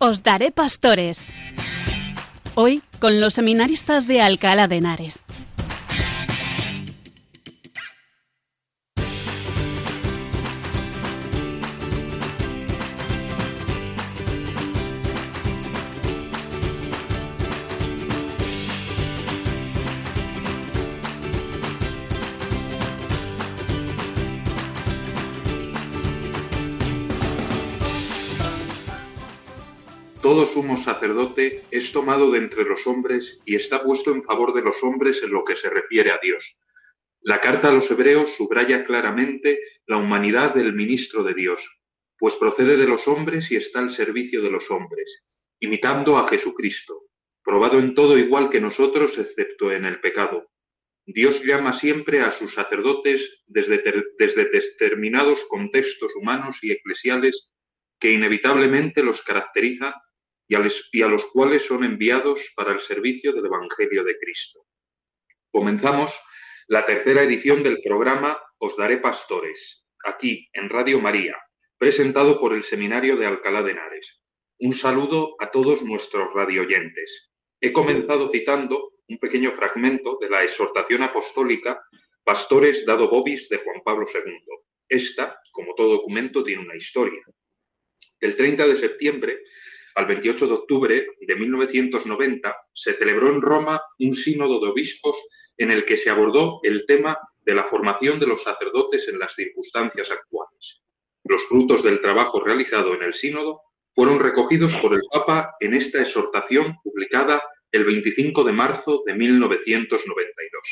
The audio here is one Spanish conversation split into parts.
Os daré pastores. Hoy con los seminaristas de Alcalá de Henares. Es tomado de entre los hombres y está puesto en favor de los hombres en lo que se refiere a Dios. La carta a los hebreos subraya claramente la humanidad del ministro de Dios, pues procede de los hombres y está al servicio de los hombres, imitando a Jesucristo, probado en todo igual que nosotros excepto en el pecado. Dios llama siempre a sus sacerdotes desde, desde determinados contextos humanos y eclesiales que inevitablemente los caracteriza y a, los cuales son enviados para el servicio del Evangelio de Cristo. Comenzamos la tercera edición del programa Os Daré Pastores, aquí en Radio María, presentado por el Seminario de Alcalá de Henares. Un saludo a todos nuestros radioyentes. He comenzado citando un pequeño fragmento de la exhortación apostólica Pastores dado Bobis de Juan Pablo II. Esta, como todo documento, tiene una historia. Del 30 de septiembre al 28 de octubre de 1990 se celebró en Roma un sínodo de obispos en el que se abordó el tema de la formación de los sacerdotes en las circunstancias actuales. Los frutos del trabajo realizado en el sínodo fueron recogidos por el Papa en esta exhortación publicada el 25 de marzo de 1992.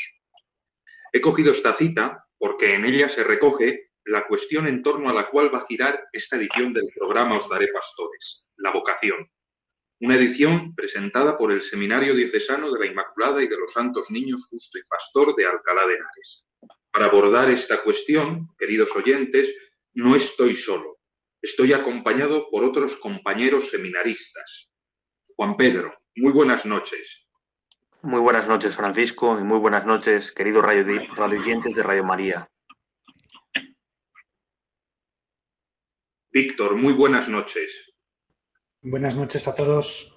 He cogido esta cita porque en ella se recoge la cuestión en torno a la cual va a girar esta edición del programa Os Daré Pastores la vocación. Una edición presentada por el Seminario Diocesano de la Inmaculada y de los Santos Niños Justo y Pastor de Alcalá de Henares. Para abordar esta cuestión, queridos oyentes, no estoy solo. Estoy acompañado por otros compañeros seminaristas. Juan Pedro, muy buenas noches. Muy buenas noches, Francisco, y muy buenas noches, queridos radio, oyentes de Radio María. Víctor, muy buenas noches. Buenas noches a todos.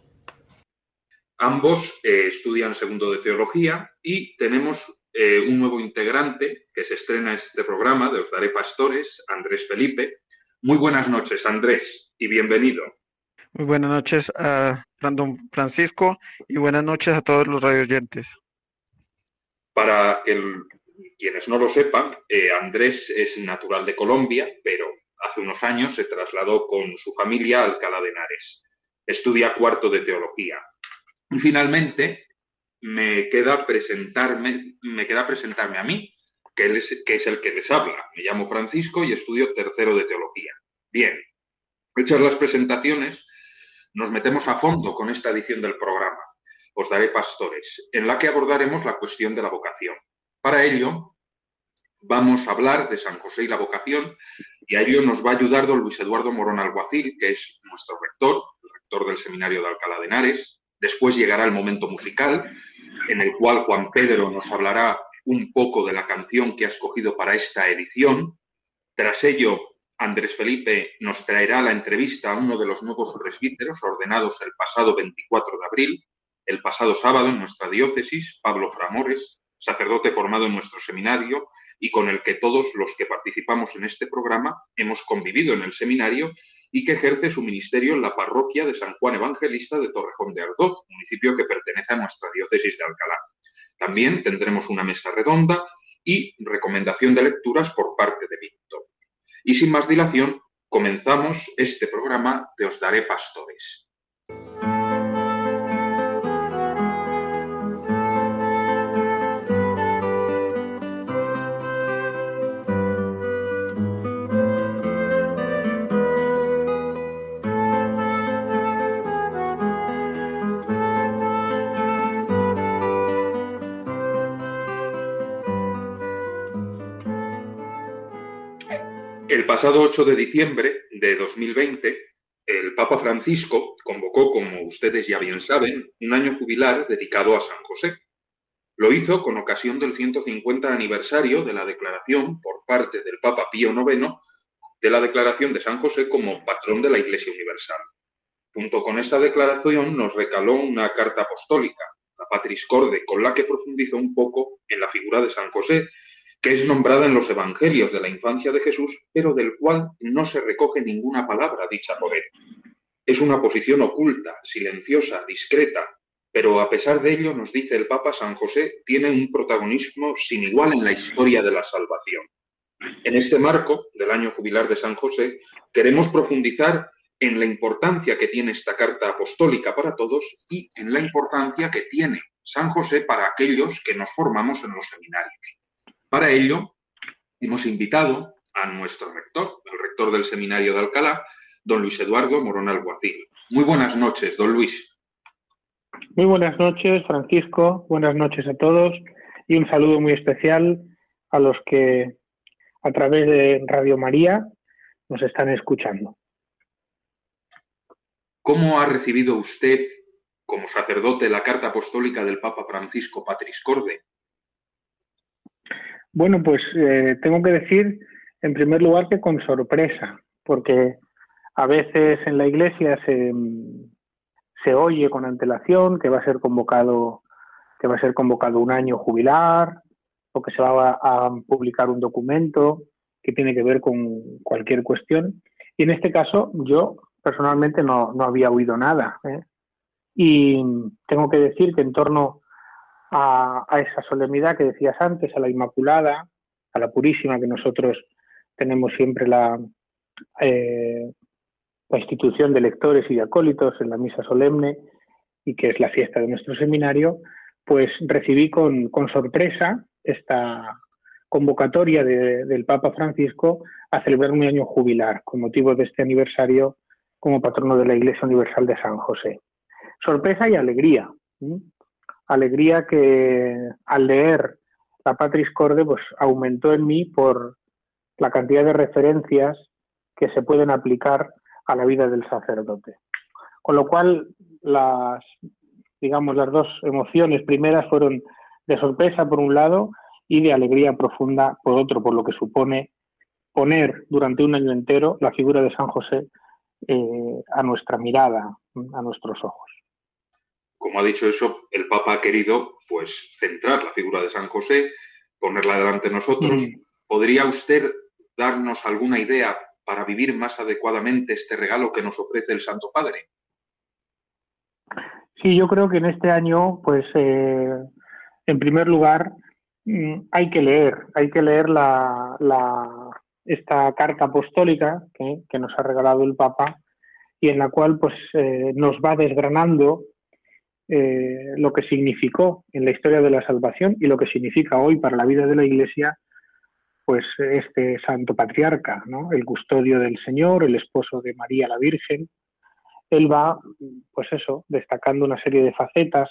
Ambos eh, estudian segundo de teología y tenemos eh, un nuevo integrante que se estrena este programa de Os Daré Pastores, Andrés Felipe. Muy buenas noches, Andrés, y bienvenido. Muy buenas noches a Brandon Francisco y buenas noches a todos los radioyentes. Para que quienes no lo sepan, eh, Andrés es natural de Colombia, pero hace unos años se trasladó con su familia a Alcalá de Henares. Estudia cuarto de teología. Y finalmente me queda presentarme, me queda presentarme a mí, que es, que es el que les habla. Me llamo Francisco y estudio tercero de teología. Bien, hechas las presentaciones, nos metemos a fondo con esta edición del programa. Os daré pastores, en la que abordaremos la cuestión de la vocación. Para ello, vamos a hablar de San José y la vocación y a ello nos va a ayudar don Luis Eduardo Morón Alguacil, que es nuestro rector, el rector del Seminario de Alcalá de Henares. Después llegará el momento musical, en el cual Juan Pedro nos hablará un poco de la canción que ha escogido para esta edición. Tras ello, Andrés Felipe nos traerá la entrevista a uno de los nuevos presbíteros ordenados el pasado 24 de abril, el pasado sábado en nuestra diócesis, Pablo Framores, sacerdote formado en nuestro seminario y con el que todos los que participamos en este programa hemos convivido en el seminario y que ejerce su ministerio en la parroquia de San Juan Evangelista de Torrejón de Ardoz, municipio que pertenece a nuestra diócesis de Alcalá. También tendremos una mesa redonda y recomendación de lecturas por parte de Víctor. Y sin más dilación, comenzamos este programa de Os Daré Pastores. Pasado 8 de diciembre de 2020, el Papa Francisco convocó, como ustedes ya bien saben, un año jubilar dedicado a San José. Lo hizo con ocasión del 150 aniversario de la declaración por parte del Papa Pío IX de la declaración de San José como patrón de la Iglesia Universal. Junto con esta declaración nos recaló una carta apostólica, la Patris Corde, con la que profundizó un poco en la figura de San José, que es nombrada en los Evangelios de la infancia de Jesús, pero del cual no se recoge ninguna palabra dicha por él. Es una posición oculta, silenciosa, discreta, pero a pesar de ello, nos dice el Papa San José, tiene un protagonismo sin igual en la historia de la salvación. En este marco del año jubilar de San José, queremos profundizar en la importancia que tiene esta carta apostólica para todos y en la importancia que tiene San José para aquellos que nos formamos en los seminarios. Para ello, hemos invitado a nuestro rector, el rector del seminario de Alcalá, don Luis Eduardo Morón Alguacil. Muy buenas noches, don Luis. Muy buenas noches, Francisco. Buenas noches a todos y un saludo muy especial a los que a través de Radio María nos están escuchando. ¿Cómo ha recibido usted, como sacerdote, la carta apostólica del Papa Francisco Patris Corde? Bueno, pues eh, tengo que decir, en primer lugar, que con sorpresa, porque a veces en la Iglesia se, se oye con antelación que va a ser convocado que va a ser convocado un año jubilar o que se va a, publicar un documento que tiene que ver con cualquier cuestión. Y en este caso yo personalmente no, había oído nada. ¿eh? Y tengo que decir que en torno a, esa solemnidad que decías antes, a la Inmaculada, a la Purísima, que nosotros tenemos siempre la, eh, la institución de lectores y de acólitos en la misa solemne y que es la fiesta de nuestro seminario, pues recibí con, sorpresa esta convocatoria del Papa Francisco a celebrar un año jubilar con motivo de este aniversario como patrono de la Iglesia Universal de San José. Sorpresa y alegría. Alegría que al leer la Patris Corde pues, aumentó en mí por la cantidad de referencias que se pueden aplicar a la vida del sacerdote. Con lo cual, las, digamos, las dos emociones primeras fueron de sorpresa por un lado y de alegría profunda por otro, por lo que supone poner durante un año entero la figura de San José eh, a nuestra mirada, a nuestros ojos. Como ha dicho eso, el Papa ha querido pues centrar la figura de San José, ponerla delante de nosotros. Mm. ¿Podría usted darnos alguna idea para vivir más adecuadamente este regalo que nos ofrece el Santo Padre? Sí, yo creo que en este año, pues, eh, en primer lugar, mm, hay que leer, hay que leer la, esta carta apostólica que, nos ha regalado el Papa y en la cual, pues, eh, nos va desgranando eh, lo que significó en la historia de la salvación y lo que significa hoy para la vida de la Iglesia pues este santo patriarca, el custodio del Señor, el esposo de María la Virgen, él va, pues eso, destacando una serie de facetas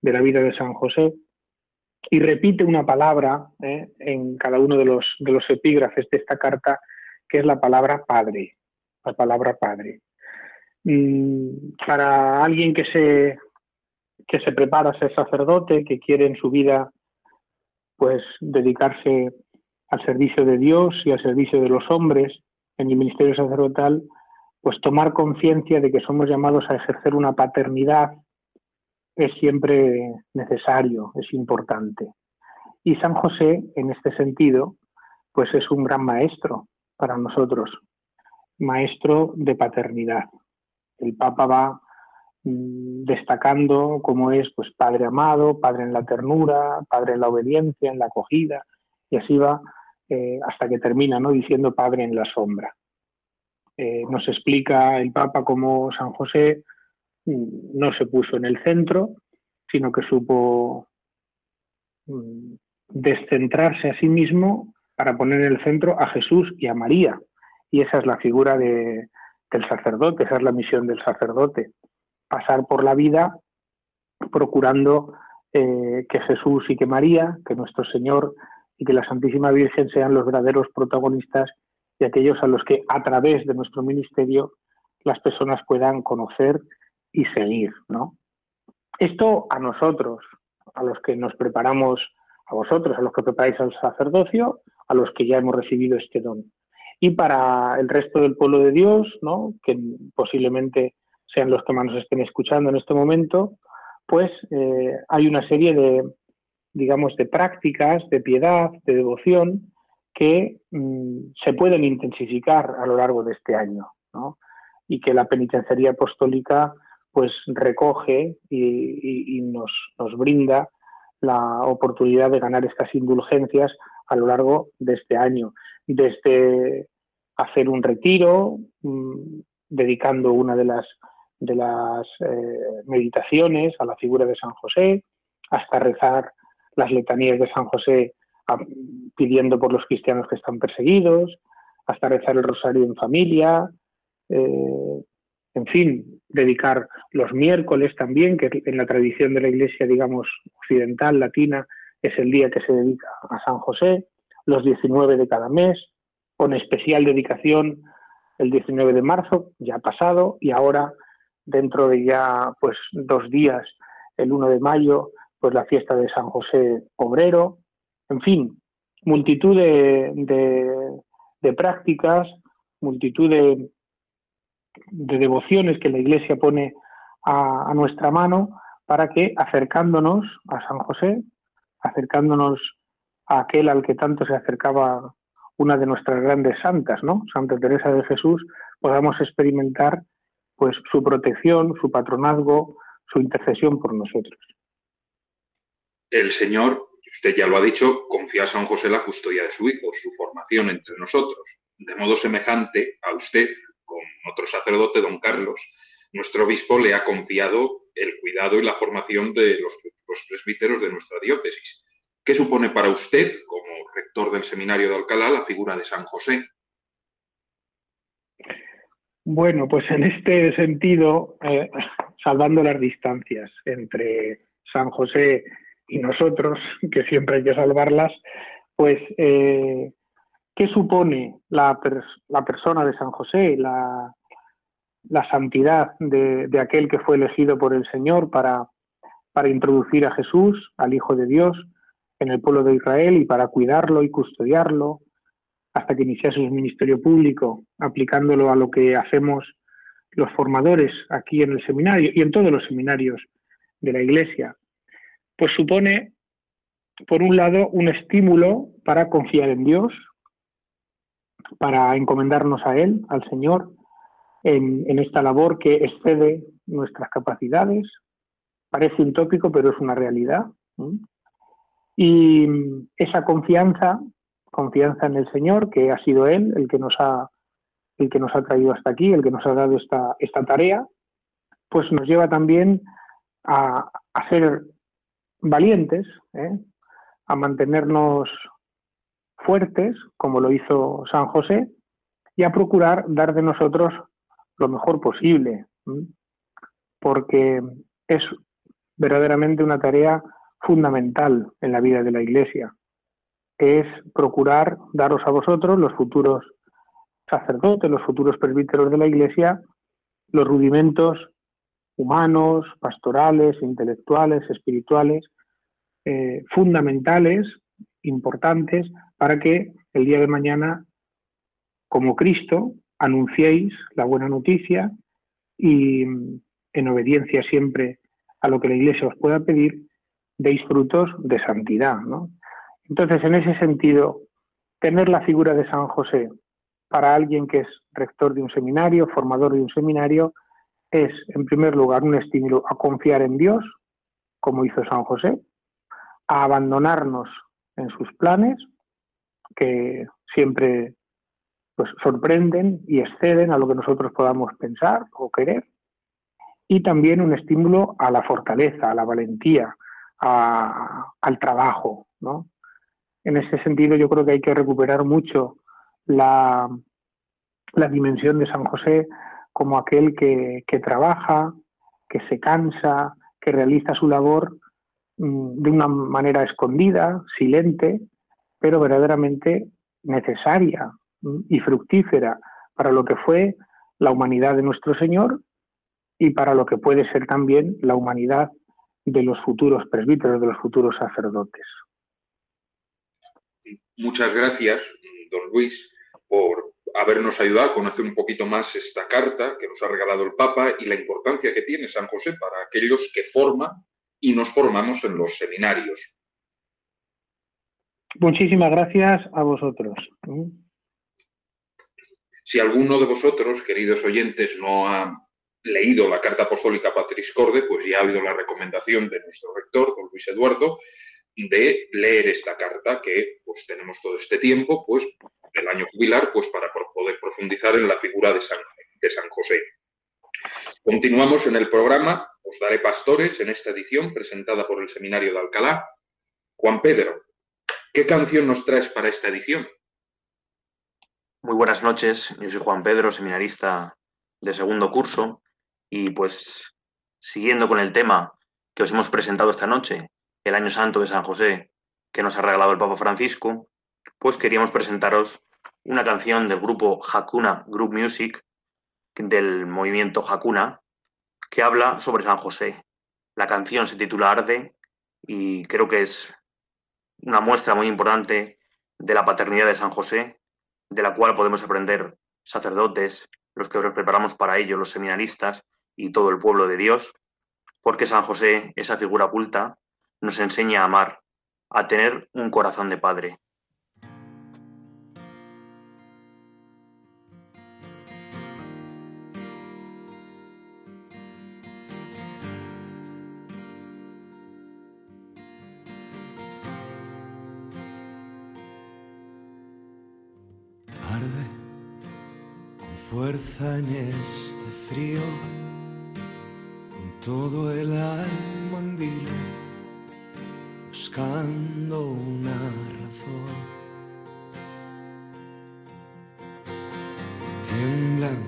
de la vida de San José y repite una palabra ¿eh? en cada uno de los, de los epígrafes de esta carta, que es la palabra padre, la palabra padre. Mm, para alguien que se, que se prepara a ser sacerdote, que quiere en su vida pues dedicarse al servicio de Dios y al servicio de los hombres en el ministerio sacerdotal, pues tomar conciencia de que somos llamados a ejercer una paternidad es siempre necesario, es importante. Y San José, en este sentido, pues es un gran maestro para nosotros, maestro de paternidad. El Papa va destacando cómo es pues padre amado, padre en la ternura, padre en la obediencia, en la acogida, y así va eh, hasta que termina ¿no? diciendo Padre en la sombra. Eh, nos explica el Papa cómo San José mm, no se puso en el centro, sino que supo mm, descentrarse a sí mismo para poner en el centro a Jesús y a María. Y esa es la figura de, del sacerdote, esa es la misión del sacerdote, pasar por la vida procurando eh, que Jesús y que María, que nuestro Señor y que la Santísima Virgen sean los verdaderos protagonistas y aquellos a los que a través de nuestro ministerio las personas puedan conocer y seguir, ¿no? Esto a nosotros, a los que nos preparamos, a vosotros, a los que preparáis al sacerdocio, a los que ya hemos recibido este don. Y para el resto del pueblo de Dios, ¿no? que posiblemente sean los que más nos estén escuchando en este momento, pues eh, hay una serie de, digamos, de prácticas de piedad, de devoción, que mm, se pueden intensificar a lo largo de este año, ¿no? y que la penitenciaría apostólica pues recoge y, nos, brinda la oportunidad de ganar estas indulgencias a lo largo de este año, desde hacer un retiro, mm, dedicando una de las, de las eh, meditaciones a la figura de San José, hasta rezar las letanías de San José pidiendo por los cristianos que están perseguidos, hasta rezar el rosario en familia, eh, en fin, dedicar los miércoles también, que en la tradición de la iglesia, digamos, occidental, latina, es el día que se dedica a San José, los 19 de cada mes, con especial dedicación el 19 de marzo, ya pasado, y ahora, dentro de ya pues dos días, el 1 de mayo, pues la fiesta de San José Obrero, en fin, multitud de, de prácticas, multitud de, de devociones que la Iglesia pone a, nuestra mano para que acercándonos a San José, acercándonos a aquel al que tanto se acercaba una de nuestras grandes santas, ¿no? Santa Teresa de Jesús, podamos experimentar pues su protección, su patronazgo, su intercesión por nosotros. El Señor, usted ya lo ha dicho, confía a San José la custodia de su hijo, su formación entre nosotros. De modo semejante a usted, con otro sacerdote, don Carlos, nuestro obispo le ha confiado el cuidado y la formación de los, presbíteros de nuestra diócesis. ¿Qué supone para usted, como rector del seminario de Alcalá, la figura de San José? Bueno, pues en este sentido, eh, salvando las distancias entre San José y nosotros, que siempre hay que salvarlas, pues eh, ¿Qué supone la, persona de San José, la, santidad de, aquel que fue elegido por el Señor para introducir a Jesús, al Hijo de Dios, en el pueblo de Israel y para cuidarlo y custodiarlo hasta que iniciase su ministerio público, aplicándolo a lo que hacemos los formadores aquí en el seminario y en todos los seminarios de la Iglesia, pues supone, por un lado, un estímulo para confiar en Dios, para encomendarnos a Él, al Señor, en, esta labor que excede nuestras capacidades. Parece un tópico, pero es una realidad. Y esa confianza, confianza en el Señor, que ha sido Él el que nos ha, el que nos ha traído hasta aquí, el que nos ha dado esta, esta tarea, pues nos lleva también a, ser valientes, ¿eh? a mantenernos fuertes, como lo hizo San José, y a procurar dar de nosotros lo mejor posible, porque es verdaderamente una tarea fundamental en la vida de la Iglesia. Es procurar daros a vosotros, los futuros sacerdotes, los futuros presbíteros de la Iglesia, los rudimentos humanos, pastorales, intelectuales, espirituales, eh, fundamentales, importantes, para que el día de mañana, como Cristo, anunciéis la buena noticia y en obediencia siempre a lo que la Iglesia os pueda pedir, deis frutos de santidad. Entonces, en ese sentido, tener la figura de San José para alguien que es rector de un seminario, formador de un seminario, es, en primer lugar, un estímulo a confiar en Dios, como hizo San José, a abandonarnos en sus planes, que siempre pues, sorprenden y exceden a lo que nosotros podamos pensar o querer. Y también un estímulo a la fortaleza, a la valentía, al trabajo. ¿no? En ese sentido yo creo que hay que recuperar mucho la, dimensión de San José como aquel que, que trabaja, que se cansa, que realiza su labor mm, de una manera escondida, silente, pero verdaderamente necesaria y fructífera para lo que fue la humanidad de nuestro Señor y para lo que puede ser también la humanidad de los futuros presbíteros, de los futuros sacerdotes. Muchas gracias, don Luis. por habernos ayudado a conocer un poquito más esta carta que nos ha regalado el Papa y la importancia que tiene San José para aquellos que forman y nos formamos en los seminarios. Muchísimas gracias a vosotros. Si alguno de vosotros, queridos oyentes, no ha leído la carta apostólica Patris Corde, pues ya ha habido la recomendación de nuestro rector, don Luis Eduardo, de leer esta carta que pues tenemos todo este tiempo, pues el año jubilar, pues para poder profundizar en la figura de San, de San José. Continuamos en el programa, os daré pastores en esta edición presentada por el Seminario de Alcalá. Juan Pedro, ¿qué canción nos traes para esta edición? Muy buenas noches, yo soy Juan Pedro, seminarista de segundo curso, y pues siguiendo con el tema que os hemos presentado esta noche, el Año Santo de San José, que nos ha regalado el Papa Francisco, pues queríamos presentaros una canción del grupo Hakuna Group Music, del movimiento Hakuna, que habla sobre San José. La canción se titula Arde y creo que es una muestra muy importante de la paternidad de San José, de la cual podemos aprender sacerdotes, los que preparamos para ello, los seminaristas y todo el pueblo de Dios, porque San José, esa figura oculta, nos enseña a amar, a tener un corazón de padre. Arde con fuerza en este frío, con todo el alma en vilo buscando una razón. Tiemblan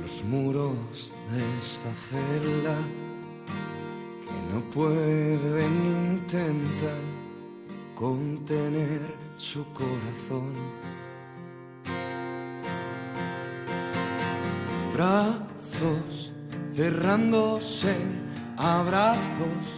los muros de esta celda que no pueden intentar contener su corazón. Brazos cerrándose abrazos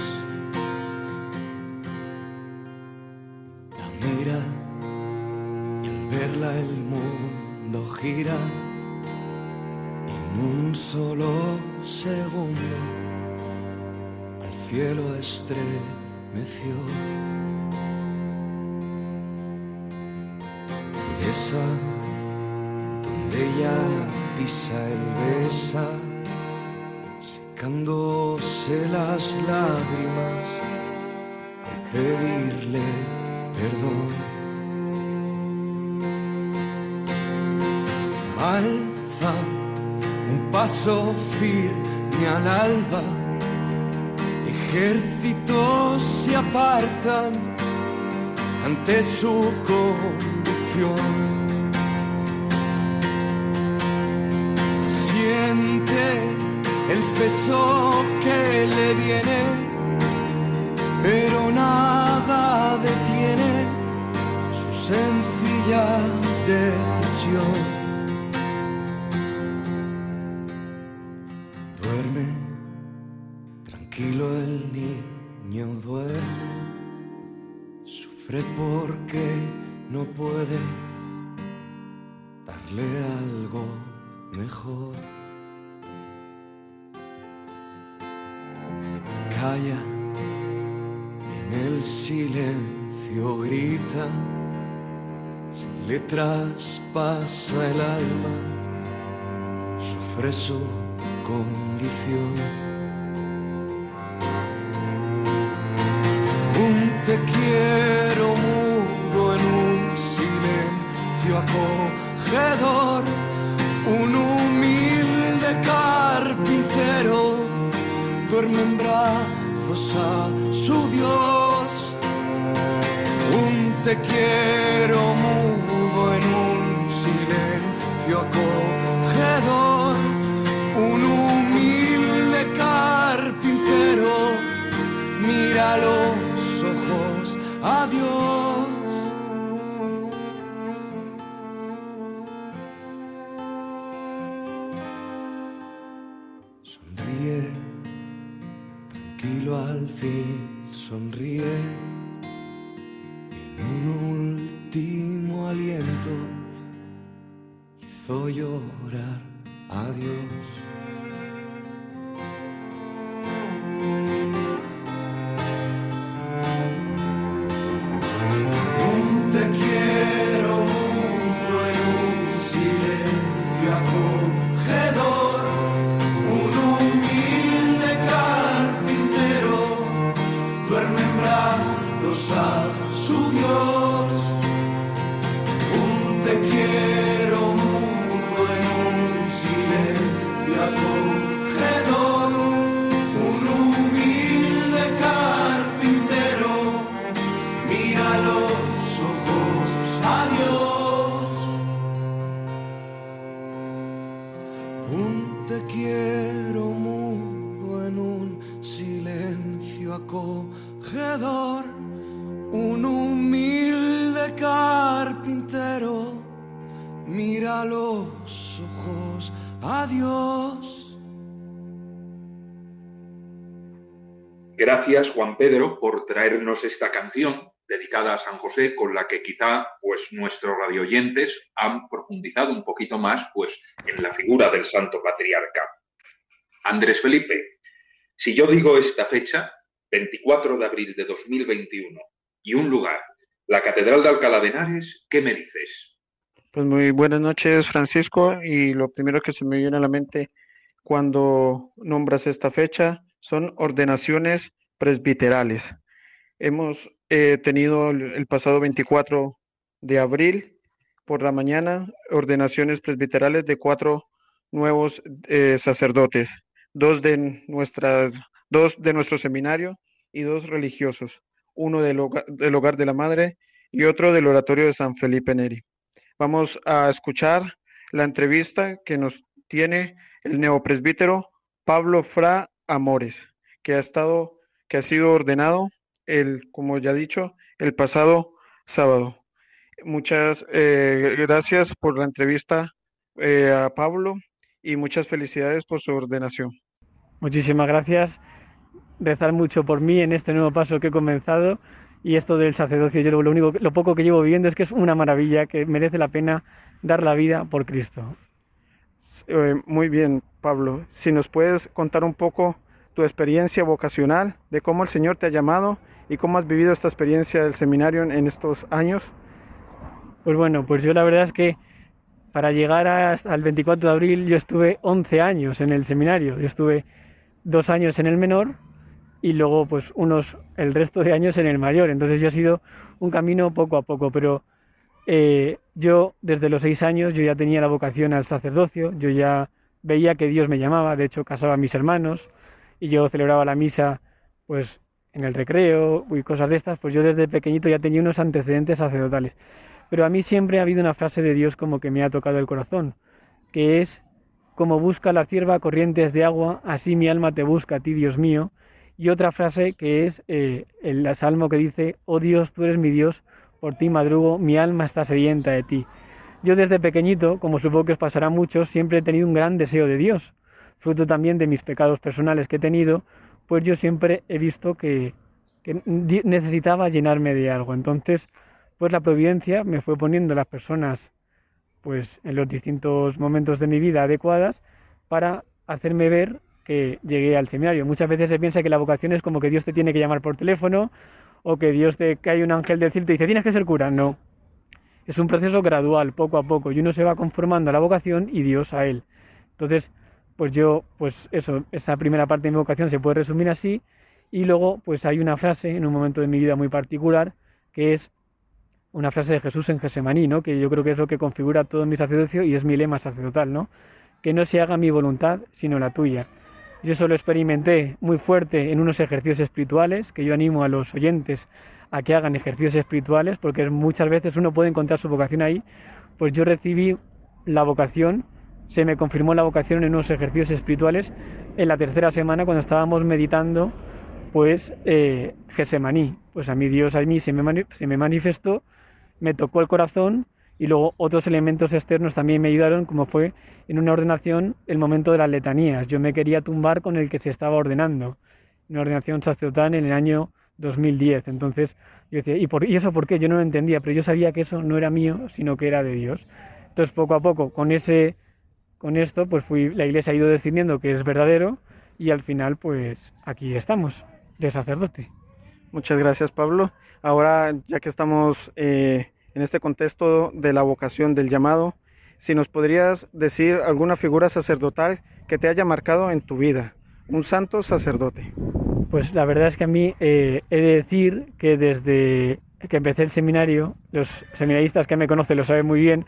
En un solo segundo. Al cielo estremeció. Esa donde ella pisa el besa, secándose las lágrimas al pedirle perdón. Alza un paso firme al alba. Ejércitos se apartan ante su conducción. Siente el peso que le viene, puede darle algo mejor. Calla, en el silencio grita, se le traspasa el alma, sufre su condición. te quiero un humilde carpintero duerme en brazos a su Dios. Un te quiero mudo en un silencio acogedor, un humilde carpintero, míralo fin, sonríe. En un último aliento hizo llorar a Dios. Juan Pedro, por traernos esta canción dedicada a San José, con la que quizá pues, nuestros radioyentes han profundizado un poquito más pues, en la figura del Santo Patriarca. Andrés Felipe, si yo digo esta fecha, 24 de abril de 2021, y un lugar, la Catedral de Alcalá de Henares, ¿qué me dices? Pues muy buenas noches, Francisco, y lo primero que se me viene a la mente cuando nombras esta fecha son ordenaciones presbiterales. Hemos eh, tenido el, pasado 24 de abril por la mañana ordenaciones presbiterales de cuatro nuevos eh, sacerdotes, dos de nuestras, dos de nuestro seminario y dos religiosos, uno del hogar, del hogar de la Madre y otro del oratorio de San Felipe Neri. Vamos a escuchar la entrevista que nos tiene el neopresbítero Pablo Fra Amores, que ha estado, que ha sido ordenado el, como ya he dicho, el pasado sábado. Muchas eh, gracias por la entrevista eh, a Pablo y muchas felicidades por su ordenación. Muchísimas gracias. Rezar mucho por mí en este nuevo paso que he comenzado y esto del sacerdocio, yo lo único, lo poco que llevo viviendo es que es una maravilla, que merece la pena dar la vida por Cristo. Eh, muy bien, Pablo. Si nos puedes contar un poco tu experiencia vocacional, de cómo el Señor te ha llamado y cómo has vivido esta experiencia del seminario en, estos años. Pues bueno, pues yo la verdad es que para llegar hasta el 24 de abril yo estuve 11 años en el seminario. Yo estuve dos años en el menor y luego pues unos el resto de años en el mayor. Entonces yo ha sido un camino poco a poco, pero eh, yo desde los seis años yo ya tenía la vocación al sacerdocio, yo ya veía que Dios me llamaba, de hecho casaba a mis hermanos y yo celebraba la misa pues en el recreo y cosas de estas, pues yo desde pequeñito ya tenía unos antecedentes sacerdotales. Pero a mí siempre ha habido una frase de Dios como que me ha tocado el corazón, que es como busca la cierva corrientes de agua, así mi alma te busca a ti, Dios mío. Y otra frase que es eh, el salmo que dice, oh Dios, tú eres mi Dios, por ti madrugo, mi alma está sedienta de ti. Yo desde pequeñito, como supongo que os pasará a muchos, siempre he tenido un gran deseo de Dios, fruto también de mis pecados personales que he tenido, pues yo siempre he visto que, necesitaba llenarme de algo. Entonces, pues la providencia me fue poniendo las personas pues en los distintos momentos de mi vida adecuadas para hacerme ver que llegué al seminario. Muchas veces se piensa que la vocación es como que Dios te tiene que llamar por teléfono o que Dios te cae un ángel del cielo y te dice tienes que ser cura. No. Es un proceso gradual, poco a poco, y uno se va conformando a la vocación y Dios a él. Entonces, pues yo, pues eso, esa primera parte de mi vocación se puede resumir así, y luego, pues hay una frase en un momento de mi vida muy particular, que es una frase de Jesús en Gesemaní, ¿no? que yo creo que es lo que configura todo mi sacerdocio y es mi lema sacerdotal, ¿no? que no se haga mi voluntad, sino la tuya. Yo eso lo experimenté muy fuerte en unos ejercicios espirituales, que yo animo a los oyentes a que hagan ejercicios espirituales, porque muchas veces uno puede encontrar su vocación ahí. Pues yo recibí la vocación, se me confirmó la vocación en unos ejercicios espirituales en la tercera semana cuando estábamos meditando pues eh, Gesemaní. Pues a mí Dios a mí se me, manifestó, me tocó el corazón y luego otros elementos externos también me ayudaron, como fue en una ordenación el momento de las letanías. Yo me quería tumbar con el que se estaba ordenando, una ordenación sacerdotal en el año 2010. Entonces yo decía, ¿y, por, ¿y eso por qué? Yo no lo entendía, pero yo sabía que eso no era mío, sino que era de Dios. Entonces poco a poco, con ese con esto, pues fui, la iglesia ha ido decidiendo que es verdadero y al final, pues aquí estamos, de sacerdote. Muchas gracias, Pablo. Ahora, ya que estamos eh, en este contexto de la vocación del llamado, si nos podrías decir alguna figura sacerdotal que te haya marcado en tu vida, un santo sacerdote. Pues la verdad es que a mí eh, he de decir que desde que empecé el seminario, los seminaristas que me conocen lo saben muy bien,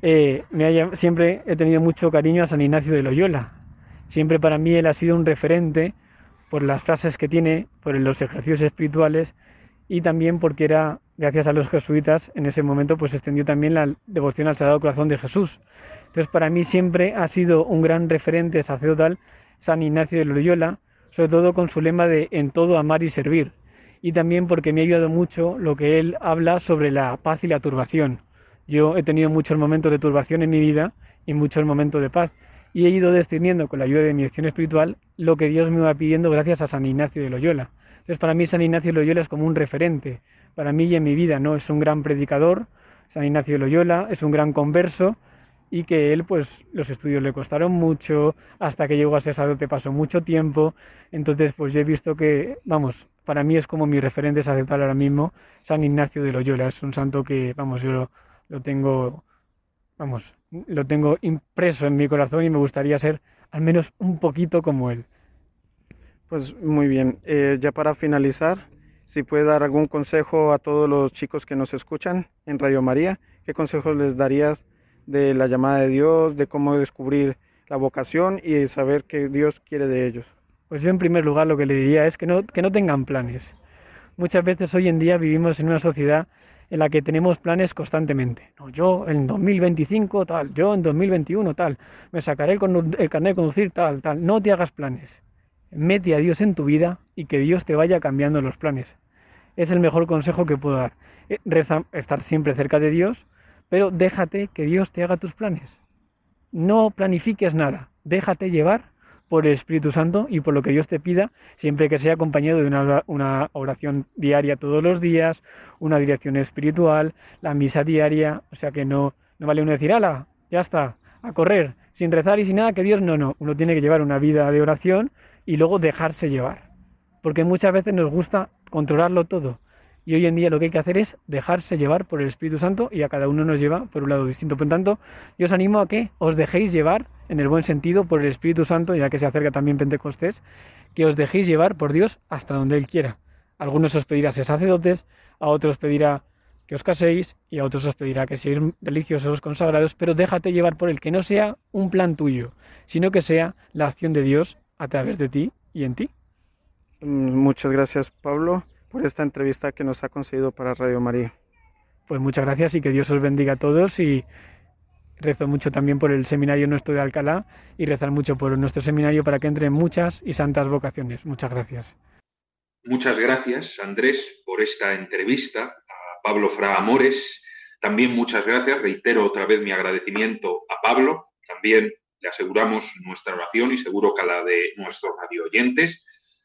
eh, me siempre he tenido mucho cariño a San Ignacio de Loyola. Siempre para mí él ha sido un referente por las frases que tiene, por los ejercicios espirituales y también porque era, gracias a los jesuitas, en ese momento pues extendió también la devoción al Sagrado Corazón de Jesús. Entonces para mí siempre ha sido un gran referente sacerdotal San Ignacio de Loyola, sobre todo con su lema de en todo amar y servir. Y también porque me ha ayudado mucho lo que él habla sobre la paz y la turbación yo he tenido muchos momentos de turbación en mi vida y muchos momentos de paz. Y he ido discerniendo con la ayuda de mi acción espiritual lo que Dios me va pidiendo gracias a San Ignacio de Loyola. Entonces, para mí San Ignacio de Loyola es como un referente. Para mí y en mi vida, ¿no? Es un gran predicador, San Ignacio de Loyola, es un gran converso y que él, pues, los estudios le costaron mucho, hasta que llegó a ser sacerdote pasó mucho tiempo. Entonces, pues yo he visto que, vamos, para mí es como mi referente sacerdotal ahora mismo, San Ignacio de Loyola. Es un santo que, vamos, yo lo tengo, vamos, lo tengo impreso en mi corazón y me gustaría ser al menos un poquito como él. Pues muy bien, eh, ya para finalizar, si puede dar algún consejo a todos los chicos que nos escuchan en Radio María, ¿qué consejos les darías de la llamada de Dios, de cómo descubrir la vocación y saber qué Dios quiere de ellos? Pues yo en primer lugar lo que le diría es que no, que no tengan planes. Muchas veces hoy en día vivimos en una sociedad en la que tenemos planes constantemente. No, yo en 2025 tal, yo en 2021 tal, me sacaré el, el carnet de conducir tal, tal. No te hagas planes. Mete a Dios en tu vida y que Dios te vaya cambiando los planes. Es el mejor consejo que puedo dar. Eh, reza, estar siempre cerca de Dios, pero déjate que Dios te haga tus planes. No planifiques nada, déjate llevar por el Espíritu Santo y por lo que Dios te pida, siempre que sea acompañado de una, oración diaria todos los días, una dirección espiritual, la misa diaria, o sea que no, no vale uno decir, ala, ya está, a correr, sin rezar y sin nada, que Dios no, no, uno tiene que llevar una vida de oración y luego dejarse llevar, porque muchas veces nos gusta controlarlo todo. Y hoy en día lo que hay que hacer es dejarse llevar por el Espíritu Santo y a cada uno nos lleva por un lado distinto. Por tanto, yo os animo a que os dejéis llevar en el buen sentido por el Espíritu Santo, ya que se acerca también Pentecostés, que os dejéis llevar por Dios hasta donde Él quiera. A algunos os pedirá ser sacerdotes, a otros pedirá que os caséis y a otros os pedirá que seáis religiosos, consagrados, pero déjate llevar por Él, que no sea un plan tuyo, sino que sea la acción de Dios a través de ti y en ti. Mm, muchas gracias, Pablo por esta entrevista que nos ha concedido para Radio María. Pues muchas gracias y que Dios os bendiga a todos y rezo mucho también por el seminario nuestro de Alcalá y rezar mucho por nuestro seminario para que entren muchas y santas vocaciones. Muchas gracias. Muchas gracias, Andrés, por esta entrevista a Pablo Fra Amores. También muchas gracias, reitero otra vez mi agradecimiento a Pablo. También le aseguramos nuestra oración y seguro que la de nuestros radio oyentes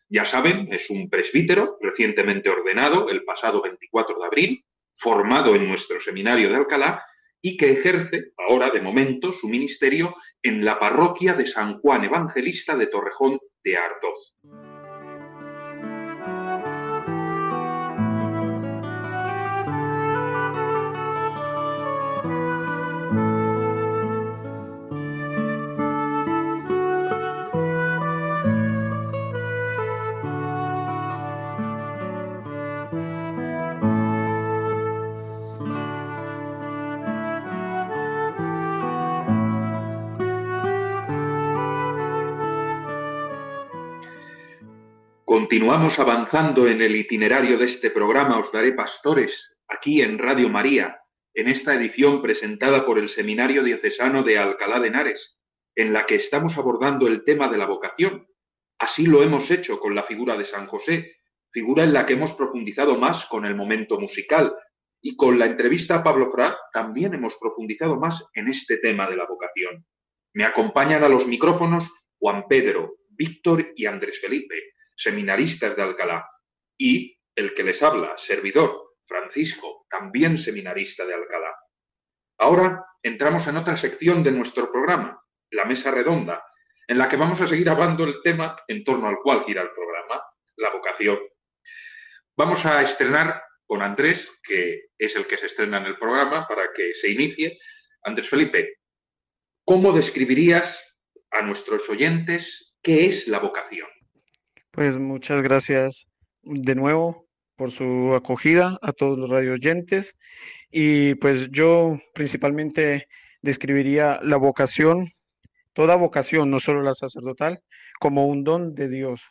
ya saben, es un presbítero recientemente ordenado el pasado 24 de abril, formado en nuestro seminario de Alcalá y que ejerce ahora, de momento, su ministerio en la parroquia de San Juan Evangelista de Torrejón de Ardoz. Continuamos avanzando en el itinerario de este programa Os Daré Pastores, aquí en Radio María, en esta edición presentada por el Seminario Diocesano de Alcalá de Henares, en la que estamos abordando el tema de la vocación, Así lo hemos hecho con la figura de San José, figura en la que hemos profundizado más con el momento musical. Y con la entrevista a Pablo Fra también hemos profundizado más en este tema de la vocación. Me acompañan a los micrófonos Juan Pedro, Víctor y Andrés Felipe, seminaristas de Alcalá, y el que les habla, servidor, Francisco, también seminarista de Alcalá. Ahora entramos en otra sección de nuestro programa, la mesa redonda, en la que vamos a seguir hablando el tema en torno al cual gira el programa, la vocación. Vamos a estrenar con Andrés, que es el que se estrena en el programa para que se inicie. Andrés Felipe, ¿cómo describirías a nuestros oyentes qué es la vocación? Pues muchas gracias de nuevo por su acogida a todos los radio oyentes. Y pues yo principalmente describiría la vocación, toda vocación, no solo la sacerdotal, como un don de Dios,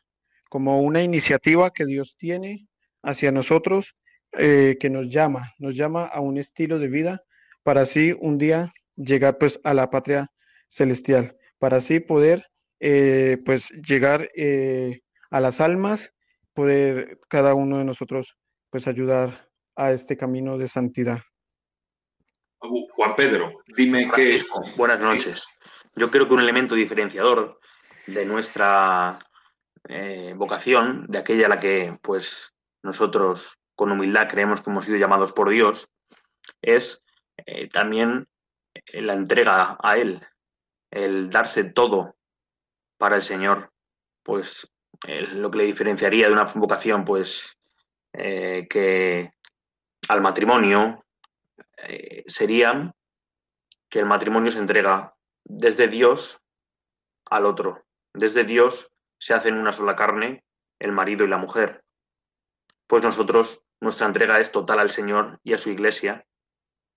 como una iniciativa que Dios tiene hacia nosotros, eh, que nos llama, nos llama a un estilo de vida para así un día llegar pues a la patria celestial, para así poder eh, pues llegar eh, a las almas, poder cada uno de nosotros pues ayudar a este camino de santidad. Juan Pedro, dime Francisco, Buenas noches. Yo creo que un elemento diferenciador de nuestra eh, vocación, de aquella a la que pues nosotros con humildad creemos que hemos sido llamados por Dios, es eh, también la entrega a Él, el darse todo para el Señor, pues lo que le diferenciaría de una vocación, pues que al matrimonio, eh, sería que el matrimonio se entrega desde Dios al otro. Desde Dios se hacen una sola carne el marido y la mujer. Pues nosotros, nuestra entrega es total al Señor y a su iglesia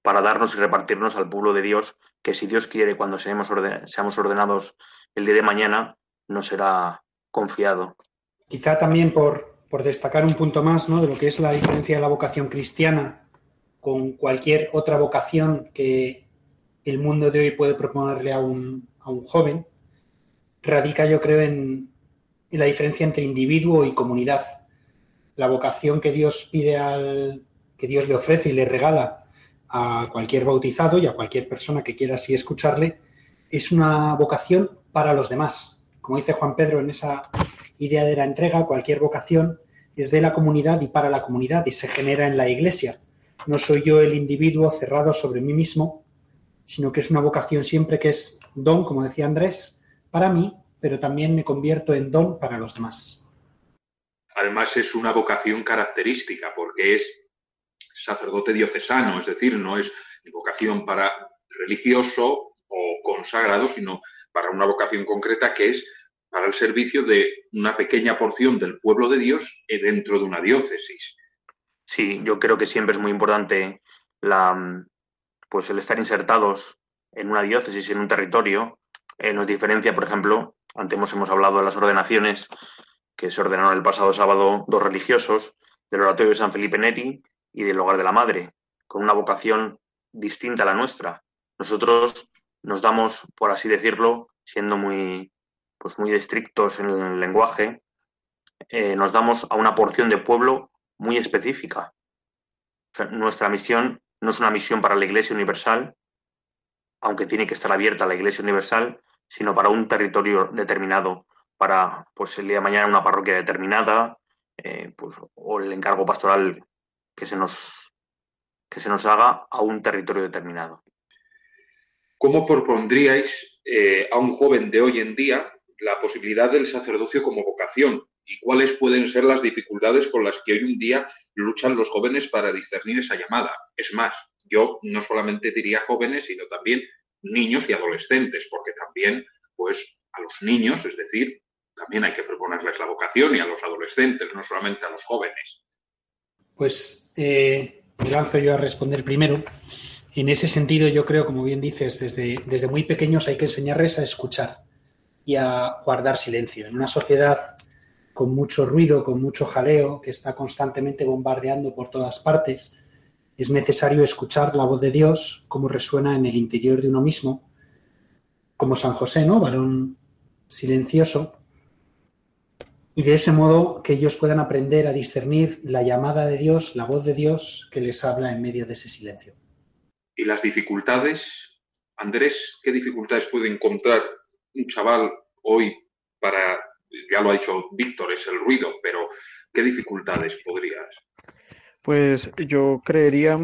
para darnos y repartirnos al pueblo de Dios, que si Dios quiere, cuando seamos, ordenados el día de mañana, nos será confiado. Quizá también por, destacar un punto más ¿no? de lo que es la diferencia de la vocación cristiana con cualquier otra vocación que el mundo de hoy puede proponerle a un, joven, radica yo creo en, la diferencia entre individuo y comunidad. La vocación que Dios pide al, que Dios le ofrece y le regala a cualquier bautizado y a cualquier persona que quiera así escucharle, es una vocación para los demás. Como dice Juan Pedro en esa idea de la entrega, cualquier vocación es de la comunidad y para la comunidad y se genera en la iglesia. No soy yo el individuo cerrado sobre mí mismo, sino que es una vocación siempre que es don, como decía Andrés, para mí, pero también me convierto en don para los demás. Además es una vocación característica porque es sacerdote diocesano, es decir, no es vocación para religioso o consagrado, sino para una vocación concreta que es para el servicio de una pequeña porción del pueblo de Dios dentro de una diócesis. Sí, yo creo que siempre es muy importante pues el estar insertados en una diócesis, en un territorio. Eh, nos diferencia, por ejemplo, antes hemos, hablado de las ordenaciones que se ordenaron el pasado sábado dos religiosos del oratorio de San Felipe Neri y del hogar de la Madre, con una vocación distinta a la nuestra. Nosotros nos damos, por así decirlo, siendo muy, pues muy estrictos en el lenguaje, eh, nos damos a una porción de pueblo muy específica. nuestra misión no es una misión para la Iglesia Universal, aunque tiene que estar abierta la Iglesia Universal, sino para un territorio determinado, para pues el día de mañana una parroquia determinada, eh, pues, o el encargo pastoral que se nos que se nos haga a un territorio determinado. ¿Cómo propondríais eh, a un joven de hoy en día la posibilidad del sacerdocio como vocación? y cuáles pueden ser las dificultades con las que hoy en día luchan los jóvenes para discernir esa llamada. Es más, yo no solamente diría jóvenes, sino también niños y adolescentes, porque también, pues, a los niños, es decir, también hay que proponerles la vocación y a los adolescentes, no solamente a los jóvenes. Pues eh, me lanzo yo a responder primero. En ese sentido, yo creo, como bien dices, desde, desde muy pequeños hay que enseñarles a escuchar y a guardar silencio. En una sociedad con mucho ruido, con mucho jaleo, que está constantemente bombardeando por todas partes, es necesario escuchar la voz de Dios, como resuena en el interior de uno mismo, como San José, ¿no? Varón silencioso, y de ese modo que ellos puedan aprender a discernir la llamada de Dios, la voz de Dios que les habla en medio de ese silencio. ¿Y las dificultades? Andrés, ¿qué dificultades puede encontrar un chaval hoy para, ya lo ha dicho Víctor, es el ruido, pero ¿qué dificultades podrías? Pues yo creería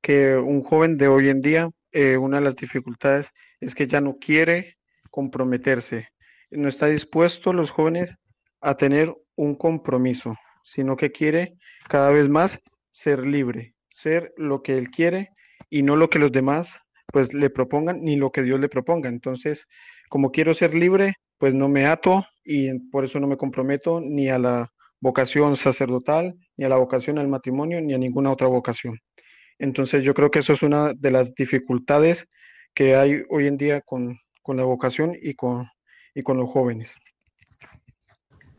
que un joven de hoy en día, eh, una de las dificultades es que ya no quiere comprometerse, no está dispuesto los jóvenes a tener un compromiso, sino que quiere cada vez más ser libre, ser lo que él quiere y no lo que los demás pues le propongan ni lo que Dios le proponga. Entonces, como quiero ser libre, pues no me ato y por eso no me comprometo ni a la vocación sacerdotal, ni a la vocación al matrimonio, ni a ninguna otra vocación. Entonces, yo creo que eso es una de las dificultades que hay hoy en día con, con la vocación y con, y con los jóvenes.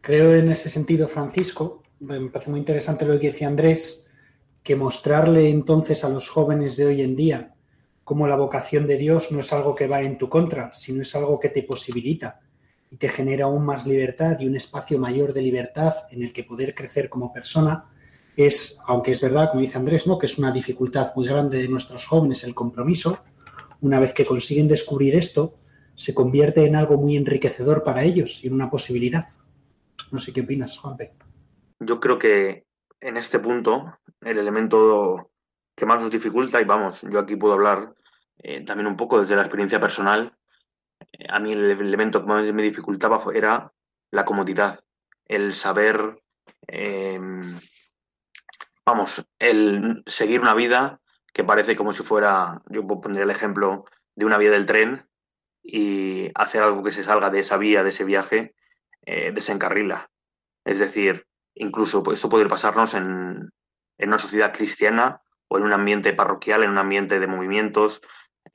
Creo en ese sentido, Francisco, me parece muy interesante lo que decía Andrés, que mostrarle entonces a los jóvenes de hoy en día cómo la vocación de Dios no es algo que va en tu contra, sino es algo que te posibilita y te genera aún más libertad y un espacio mayor de libertad en el que poder crecer como persona, es, aunque es verdad, como dice Andrés, ¿no? que es una dificultad muy grande de nuestros jóvenes el compromiso, una vez que consiguen descubrir esto, se convierte en algo muy enriquecedor para ellos y en una posibilidad. No sé qué opinas, Juanpe. Yo creo que en este punto el elemento que más nos dificulta, y vamos, yo aquí puedo hablar eh, también un poco desde la experiencia personal, eh, a mí el elemento que más me dificultaba era la comodidad, el saber, em, vamos, el seguir una vida que parece como si fuera, yo pondría el ejemplo de una vía del tren y hacer algo que se salga de esa vía, de ese viaje, eh, desencarrila. Es decir, incluso pues, esto puede pasarnos en, una sociedad cristiana o en un ambiente parroquial, en un ambiente de movimientos,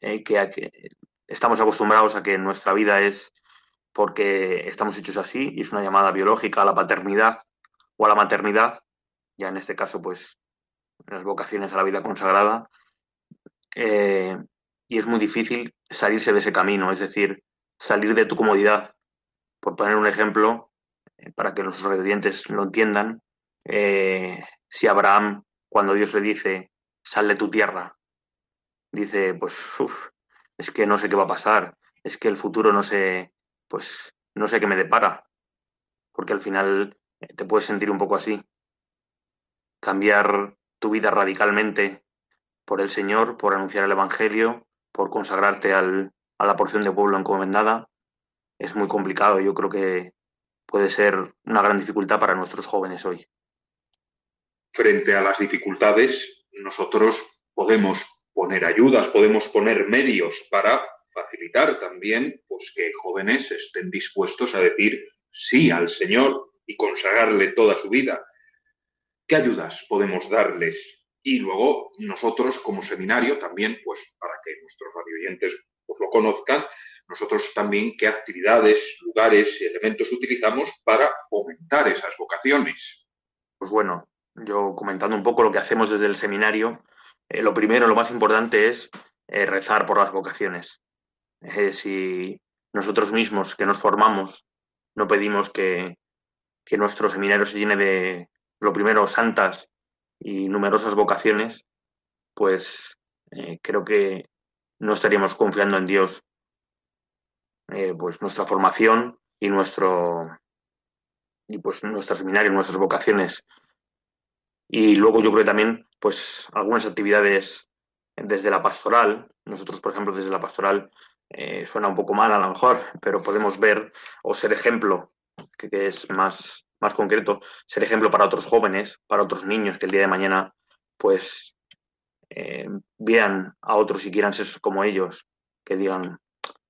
eh, que, estamos acostumbrados a que nuestra vida es porque estamos hechos así y es una llamada biológica a la paternidad o a la maternidad, ya en este caso, pues las vocaciones a la vida consagrada, eh, y es muy difícil salirse de ese camino, es decir, salir de tu comodidad. Por poner un ejemplo, para que los radiantes lo entiendan, eh, si Abraham, cuando Dios le dice, sal de tu tierra, dice, pues, es que no sé qué va a pasar, es que el futuro no sé, pues, no sé qué me depara, porque al final eh, te puedes sentir un poco así. Cambiar tu vida radicalmente por el Señor, por anunciar el Evangelio, por consagrarte al, a la porción de pueblo encomendada, es muy complicado. Yo creo que puede ser una gran dificultad para nuestros jóvenes hoy. Frente a las dificultades, nosotros podemos poner ayudas, podemos poner medios para facilitar también pues, que jóvenes estén dispuestos a decir sí al Señor y consagrarle toda su vida. ¿Qué ayudas podemos darles? Y luego nosotros como seminario también, pues para que nuestros radioyentes pues, lo conozcan, nosotros también qué actividades, lugares y elementos utilizamos para fomentar esas vocaciones. Pues bueno, yo comentando un poco lo que hacemos desde el seminario, eh, lo primero, lo más importante es eh, rezar por las vocaciones. Eh, si nosotros mismos que nos formamos no pedimos que, que nuestro seminario se llene de, lo primero, santas y numerosas vocaciones, pues creo que no estaríamos confiando en Dios eh, pues nuestra formación y nuestro y pues nuestro seminario, nuestras vocaciones. Y luego yo creo también pues algunas actividades desde la pastoral. Nosotros, por ejemplo, desde la pastoral eh, suena un poco mal a lo mejor, pero podemos ver o ser ejemplo, que, es más, más concreto, ser ejemplo para otros jóvenes, para otros niños que el día de mañana pues eh, vean a otros y quieran ser como ellos, que digan,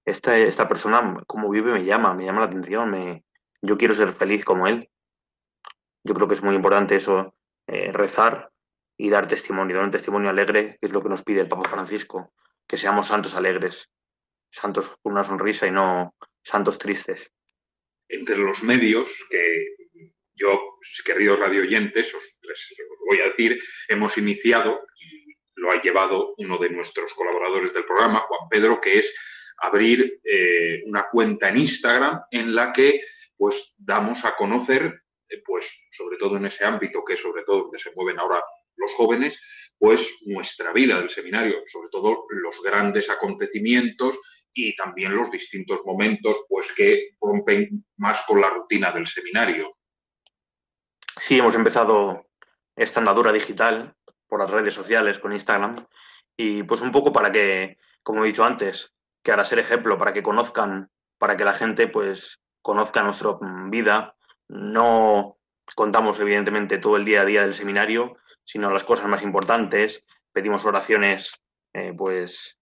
esta, esta persona, como vive, me llama, me llama la atención, me, yo quiero ser feliz como él. Yo creo que es muy importante eso, eh, rezar y dar testimonio, dar un testimonio alegre, que es lo que nos pide el Papa Francisco, que seamos santos alegres, santos con una sonrisa y no santos tristes. Entre los medios que yo, queridos radioyentes, os les voy a decir, hemos iniciado, y lo ha llevado uno de nuestros colaboradores del programa, Juan Pedro, que es abrir eh, una cuenta en Instagram en la que pues damos a conocer, eh, pues sobre todo en ese ámbito que es sobre todo donde se mueven ahora los jóvenes, pues nuestra vida del seminario, sobre todo los grandes acontecimientos y también los distintos momentos pues que rompen más con la rutina del seminario. Sí, hemos empezado esta andadura digital por las redes sociales, con Instagram, y pues un poco para que, como he dicho antes, que ahora ser ejemplo, para que conozcan, para que la gente pues conozca nuestra vida. No contamos evidentemente todo el día a día del seminario, sino las cosas más importantes. Pedimos oraciones eh, pues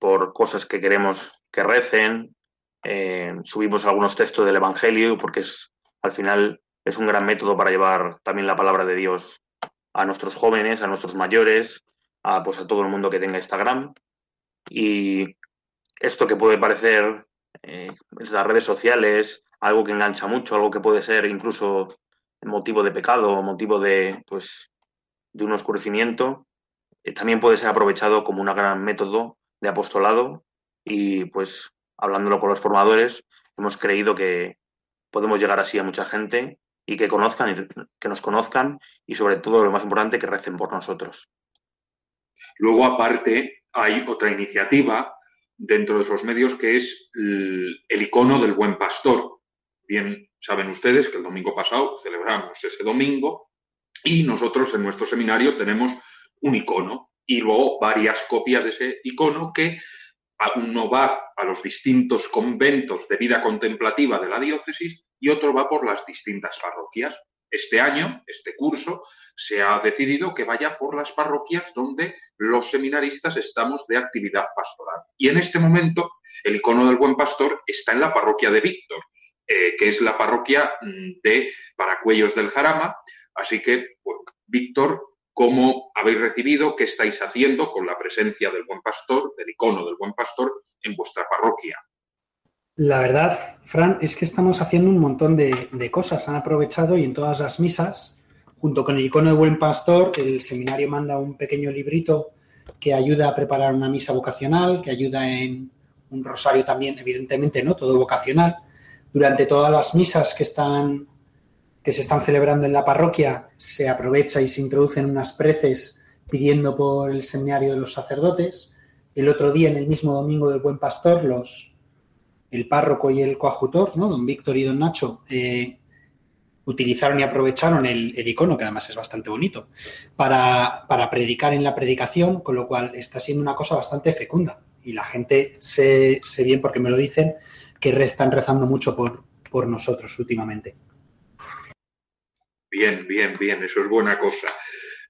por cosas que queremos que recen. Eh, subimos algunos textos del Evangelio porque es al final es un gran método para llevar también la palabra de Dios a nuestros jóvenes, a nuestros mayores, a, pues a todo el mundo que tenga Instagram. Y esto que puede parecer eh, las redes sociales, algo que engancha mucho, algo que puede ser incluso motivo de pecado, motivo de, pues, de un oscurecimiento, eh, también puede ser aprovechado como un gran método de apostolado y pues hablándolo con los formadores, hemos creído que podemos llegar así a mucha gente y que conozcan, que nos conozcan y sobre todo lo más importante, que recen por nosotros. Luego, aparte, hay otra iniciativa dentro de esos medios que es el, icono del buen pastor. Bien, saben ustedes que el domingo pasado celebramos ese domingo y nosotros en nuestro seminario tenemos un icono y luego varias copias de ese icono que uno va a los distintos conventos de vida contemplativa de la diócesis y otro va por las distintas parroquias. Este año, este curso, se ha decidido que vaya por las parroquias donde los seminaristas estamos de actividad pastoral. Y en este momento, el icono del buen pastor está en la parroquia de Víctor, eh, que es la parroquia mm, de Paracuellos del Jarama. Así que, Víctor, ¿cómo habéis recibido, qué estáis haciendo con la presencia del buen pastor, del icono del buen pastor, en vuestra parroquia? La verdad, Fran, es que estamos haciendo un montón de, cosas. Han aprovechado y en todas las misas, junto con el icono de Buen Pastor, el seminario manda un pequeño librito que ayuda a preparar una misa vocacional, que ayuda en un rosario también, evidentemente, ¿no? Todo vocacional. Durante todas las misas que están que se están celebrando en la parroquia, se aprovecha y se introducen unas preces pidiendo por el seminario de los sacerdotes. El otro día, en el mismo domingo del Buen Pastor, los, el párroco y el coadjutor, ¿no? don Víctor y don Nacho, eh, utilizaron y aprovecharon el, icono, que además es bastante bonito, para, predicar en la predicación, con lo cual está siendo una cosa bastante fecunda. Y la gente sé, sé bien, porque me lo dicen, que están rezando mucho por, por nosotros últimamente. Bien, bien, bien, eso es buena cosa.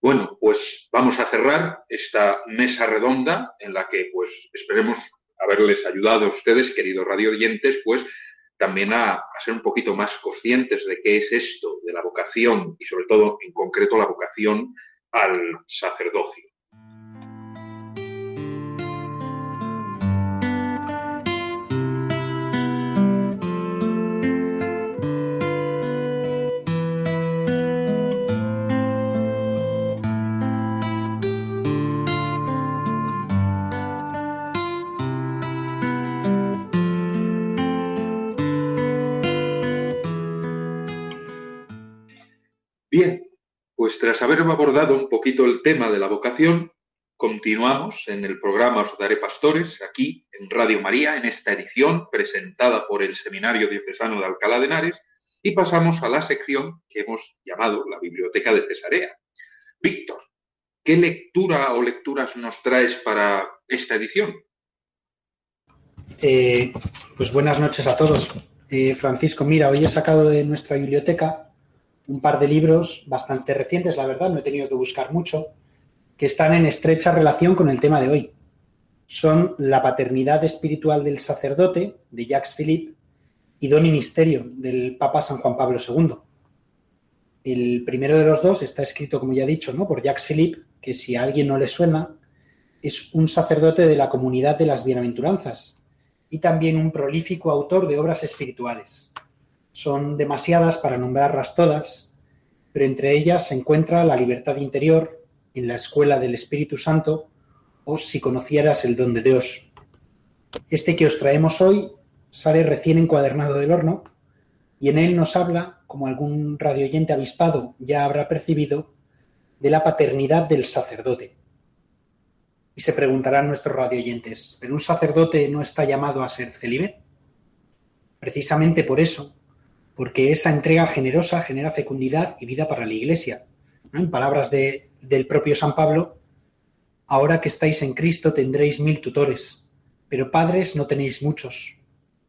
Bueno, pues vamos a cerrar esta mesa redonda en la que pues esperemos haberles ayudado a ustedes, queridos radio oyentes, pues también a, a, ser un poquito más conscientes de qué es esto de la vocación y sobre todo en concreto la vocación al sacerdocio. Tras haber abordado un poquito el tema de la vocación, continuamos en el programa Os Daré Pastores, aquí en Radio María, en esta edición presentada por el Seminario Diocesano de Alcalá de Henares, y pasamos a la sección que hemos llamado la Biblioteca de Cesarea. Víctor, ¿qué lectura o lecturas nos traes para esta edición? Eh, pues buenas noches a todos. Eh, Francisco, mira, hoy he sacado de nuestra biblioteca un par de libros bastante recientes, la verdad, no he tenido que buscar mucho, que están en estrecha relación con el tema de hoy. Son La paternidad espiritual del sacerdote, de Jacques Philippe, y Doni Misterio, del Papa San Juan Pablo II. El primero de los dos está escrito, como ya he dicho, ¿no? por Jacques Philippe, que si a alguien no le suena, es un sacerdote de la comunidad de las bienaventuranzas y también un prolífico autor de obras espirituales. Son demasiadas para nombrarlas todas, pero entre ellas se encuentra La libertad interior, en la escuela del Espíritu Santo, o Si conocieras el don de Dios. Este que os traemos hoy sale recién encuadernado del horno, Y en él nos habla, como algún radioyente avispado ya habrá percibido, de la paternidad del sacerdote. Y se preguntarán nuestros radioyentes, ¿pero un sacerdote no está llamado a ser célibe? Precisamente por eso, porque esa entrega generosa genera fecundidad y vida para la Iglesia. En palabras de, del propio San Pablo, ahora que estáis en Cristo tendréis mil tutores, pero padres no tenéis muchos.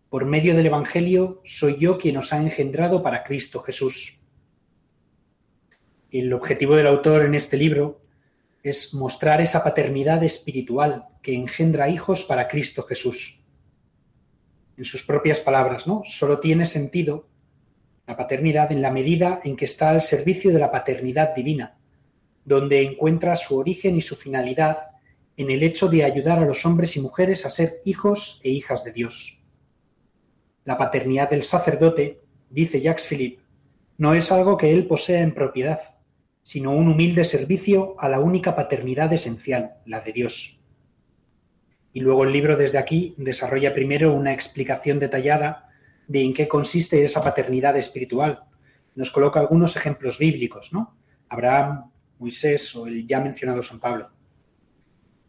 Por medio del Evangelio soy yo quien os ha engendrado para Cristo Jesús. El objetivo del autor en este libro es mostrar esa paternidad espiritual que engendra hijos para Cristo Jesús. En sus propias palabras, ¿no? Solo tiene sentido la paternidad en la medida en que está al servicio de la paternidad divina, donde encuentra su origen y su finalidad en el hecho de ayudar a los hombres y mujeres a ser hijos e hijas de Dios. La paternidad del sacerdote, dice Jacques Philippe, no es algo que él posea en propiedad, sino un humilde servicio a la única paternidad esencial, la de Dios. Y luego el libro desde aquí desarrolla primero una explicación detallada de en qué consiste esa paternidad espiritual. Nos coloca algunos ejemplos bíblicos, ¿no? Abraham, Moisés o el ya mencionado San Pablo.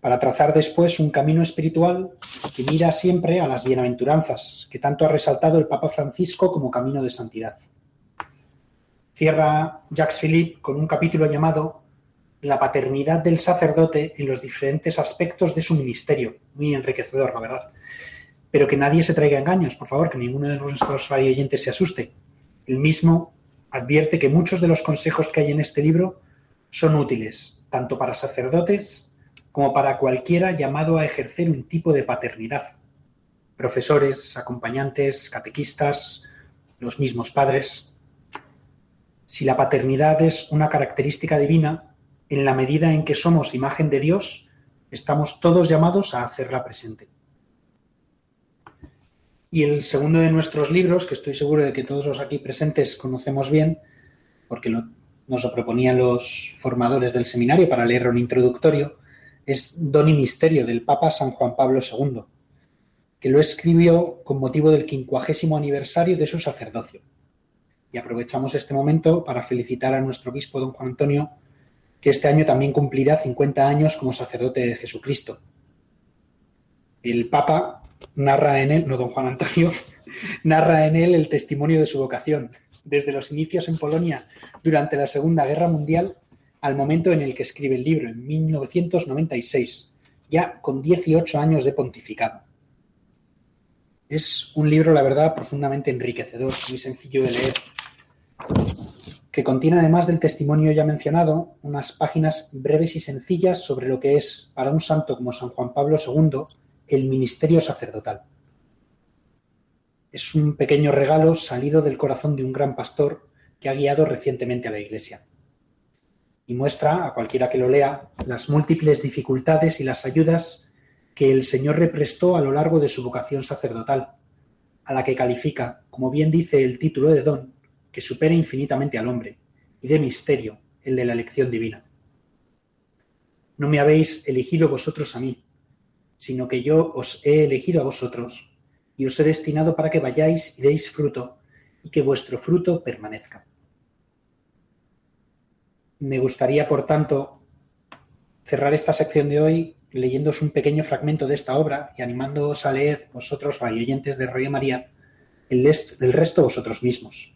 Para trazar después un camino espiritual que mira siempre a las bienaventuranzas, que tanto ha resaltado el Papa Francisco como camino de santidad. Cierra Jacques Philippe con un capítulo llamado La paternidad del sacerdote en los diferentes aspectos de su ministerio. Muy enriquecedor, la verdad. Pero que nadie se traiga engaños, por favor, que ninguno de nuestros oyentes se asuste. El mismo advierte que muchos de los consejos que hay en este libro son útiles, tanto para sacerdotes como para cualquiera llamado a ejercer un tipo de paternidad. Profesores, acompañantes, catequistas, los mismos padres. Si la paternidad es una característica divina, en la medida en que somos imagen de Dios, estamos todos llamados a hacerla presente. Y el segundo de nuestros libros, que estoy seguro de que todos los aquí presentes conocemos bien, porque nos lo proponían los formadores del seminario para leer un introductorio, es Don y Misterio del Papa San Juan Pablo II, que lo escribió con motivo del quincuagésimo aniversario de su sacerdocio. Y aprovechamos este momento para felicitar a nuestro obispo, don Juan Antonio, que este año también cumplirá 50 años como sacerdote de Jesucristo. El Papa narra en él, no don Juan Antonio, narra en él el testimonio de su vocación, desde los inicios en Polonia durante la Segunda Guerra Mundial al momento en el que escribe el libro, en 1996, ya con 18 años de pontificado. Es un libro, la verdad, profundamente enriquecedor, muy sencillo de leer, que contiene, además del testimonio ya mencionado, unas páginas breves y sencillas sobre lo que es, para un santo como San Juan Pablo II, el ministerio sacerdotal. Es un pequeño regalo salido del corazón de un gran pastor que ha guiado recientemente a la Iglesia. Y muestra a cualquiera que lo lea las múltiples dificultades y las ayudas que el Señor represtó a lo largo de su vocación sacerdotal, a la que califica, como bien dice el título de don, que supera infinitamente al hombre, y de misterio, el de la elección divina. No me habéis elegido vosotros a mí, sino que yo os he elegido a vosotros, y os he destinado para que vayáis y deis fruto, y que vuestro fruto permanezca. Me gustaría, por tanto, cerrar esta sección de hoy leyéndoos un pequeño fragmento de esta obra y animándoos a leer vosotros, oyentes de Roy María, el resto vosotros mismos.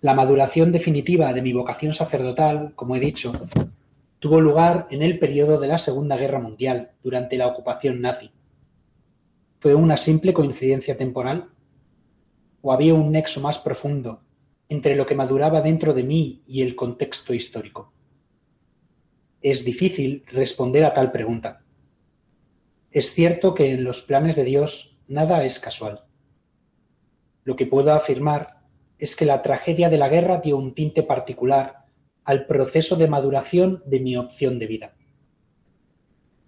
La maduración definitiva de mi vocación sacerdotal, como he dicho, tuvo lugar en el periodo de la Segunda Guerra Mundial, durante la ocupación nazi. ¿Fue una simple coincidencia temporal? ¿O había un nexo más profundo entre lo que maduraba dentro de mí y el contexto histórico? Es difícil responder a tal pregunta. Es cierto que en los planes de Dios nada es casual. Lo que puedo afirmar es que la tragedia de la guerra dio un tinte particular al proceso de maduración de mi opción de vida.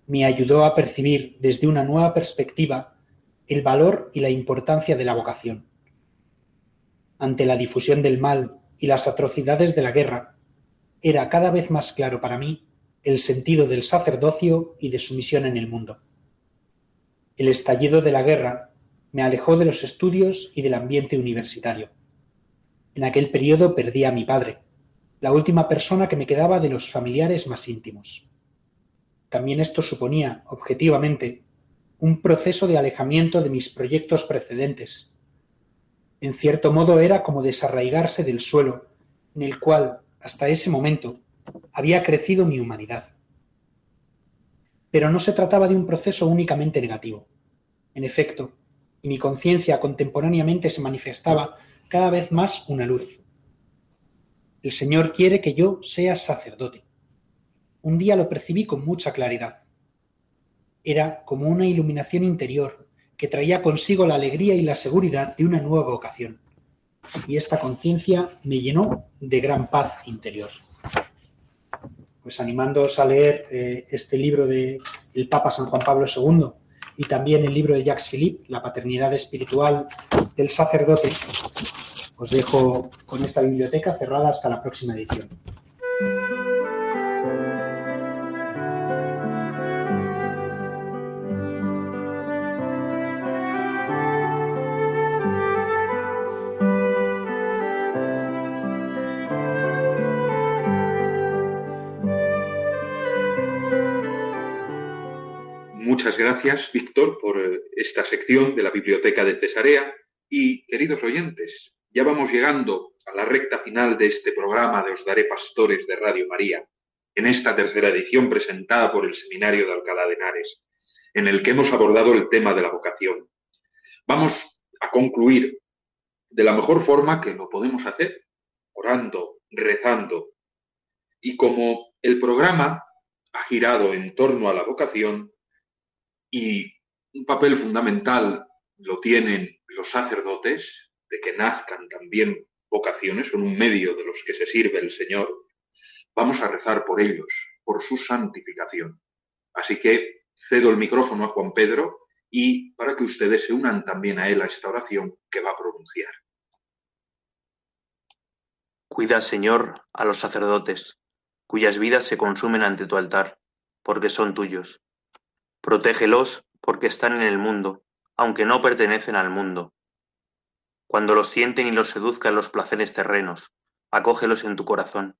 Me ayudó a percibir desde una nueva perspectiva el valor y la importancia de la vocación. Ante la difusión del mal y las atrocidades de la guerra, era cada vez más claro para mí el sentido del sacerdocio y de su misión en el mundo. El estallido de la guerra me alejó de los estudios y del ambiente universitario. En aquel periodo perdí a mi padre, la última persona que me quedaba de los familiares más íntimos. También esto suponía, objetivamente, un proceso de alejamiento de mis proyectos precedentes. En cierto modo era como desarraigarse del suelo en el cual, hasta ese momento, había crecido mi humanidad. Pero no se trataba de un proceso únicamente negativo. En efecto, y mi conciencia contemporáneamente se manifestaba cada vez más una luz. El Señor quiere que yo sea sacerdote. Un día lo percibí con mucha claridad. Era como una iluminación interior que traía consigo la alegría y la seguridad de una nueva vocación. Y esta conciencia me llenó de gran paz interior. Pues animándoos a leer eh, este libro de el Papa San Juan Pablo II y también el libro de Jacques Philippe, La paternidad espiritual del sacerdote, os dejo con esta biblioteca cerrada hasta la próxima edición. Muchas gracias, Víctor, por eh, esta sección de la Biblioteca de Cesarea. Y, queridos oyentes, ya vamos llegando a la recta final de este programa de Os Daré Pastores de Radio María, en esta tercera edición presentada por el Seminario de Alcalá de Henares, en el que hemos abordado el tema de la vocación. Vamos a concluir de la mejor forma que lo podemos hacer, orando, rezando. Y como el programa ha girado en torno a la vocación y un papel fundamental lo tienen los sacerdotes, de que nazcan también vocaciones, son un medio de los que se sirve el Señor, vamos a rezar por ellos, por su santificación. Así que cedo el micrófono a Juan Pedro y para que ustedes se unan también a él a esta oración que va a pronunciar. Cuida, Señor, a los sacerdotes, cuyas vidas se consumen ante tu altar, porque son tuyos. Protégelos porque están en el mundo, aunque no pertenecen al mundo cuando los sienten y los seduzcan los placeres terrenos, acógelos en tu corazón.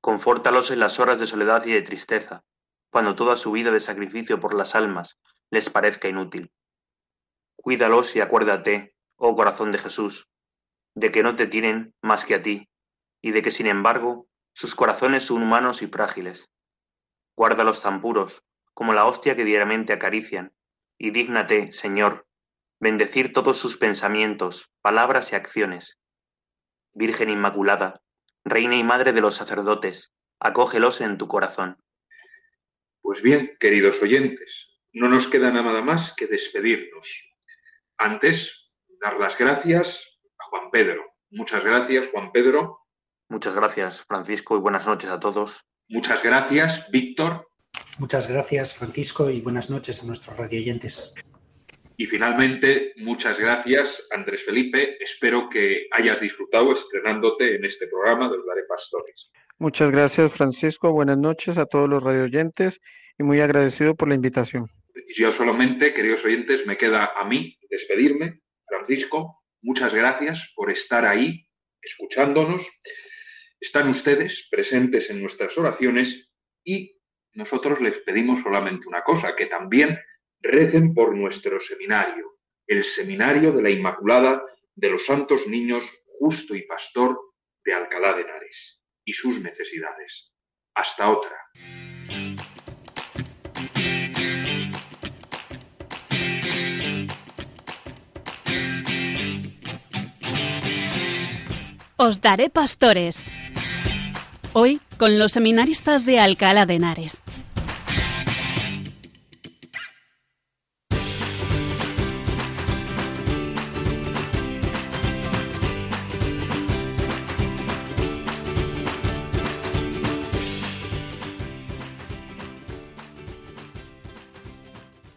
Confórtalos en las horas de soledad y de tristeza, cuando toda su vida de sacrificio por las almas les parezca inútil. Cuídalos y acuérdate, oh corazón de Jesús, de que no te tienen más que a ti, y de que sin embargo sus corazones son humanos y frágiles. Guárdalos tan puros como la hostia que diariamente acarician, y dígnate, Señor, bendecir todos sus pensamientos, palabras y acciones. Virgen Inmaculada, Reina y Madre de los sacerdotes, acógelos en tu corazón. Pues bien, queridos oyentes, no nos queda nada más que despedirnos. Antes, dar las gracias a Juan Pedro. Muchas gracias, Juan Pedro. Muchas gracias, Francisco, y buenas noches a todos. Muchas gracias, Víctor. Muchas gracias, Francisco, y buenas noches a nuestros radioyentes. Y finalmente, muchas gracias, Andrés Felipe. Espero que hayas disfrutado estrenándote en este programa de Los Daré Pastores. Muchas gracias, Francisco. Buenas noches a todos los radioyentes y muy agradecido por la invitación. Yo solamente, queridos oyentes, me queda a mí despedirme. Francisco, muchas gracias por estar ahí, escuchándonos. Están ustedes presentes en nuestras oraciones y nosotros les pedimos solamente una cosa, que también recen por nuestro seminario, el Seminario de la Inmaculada de los Santos Niños Justo y Pastor de Alcalá de Henares y sus necesidades. Hasta otra. Os daré pastores. Hoy con los seminaristas de Alcalá de Henares.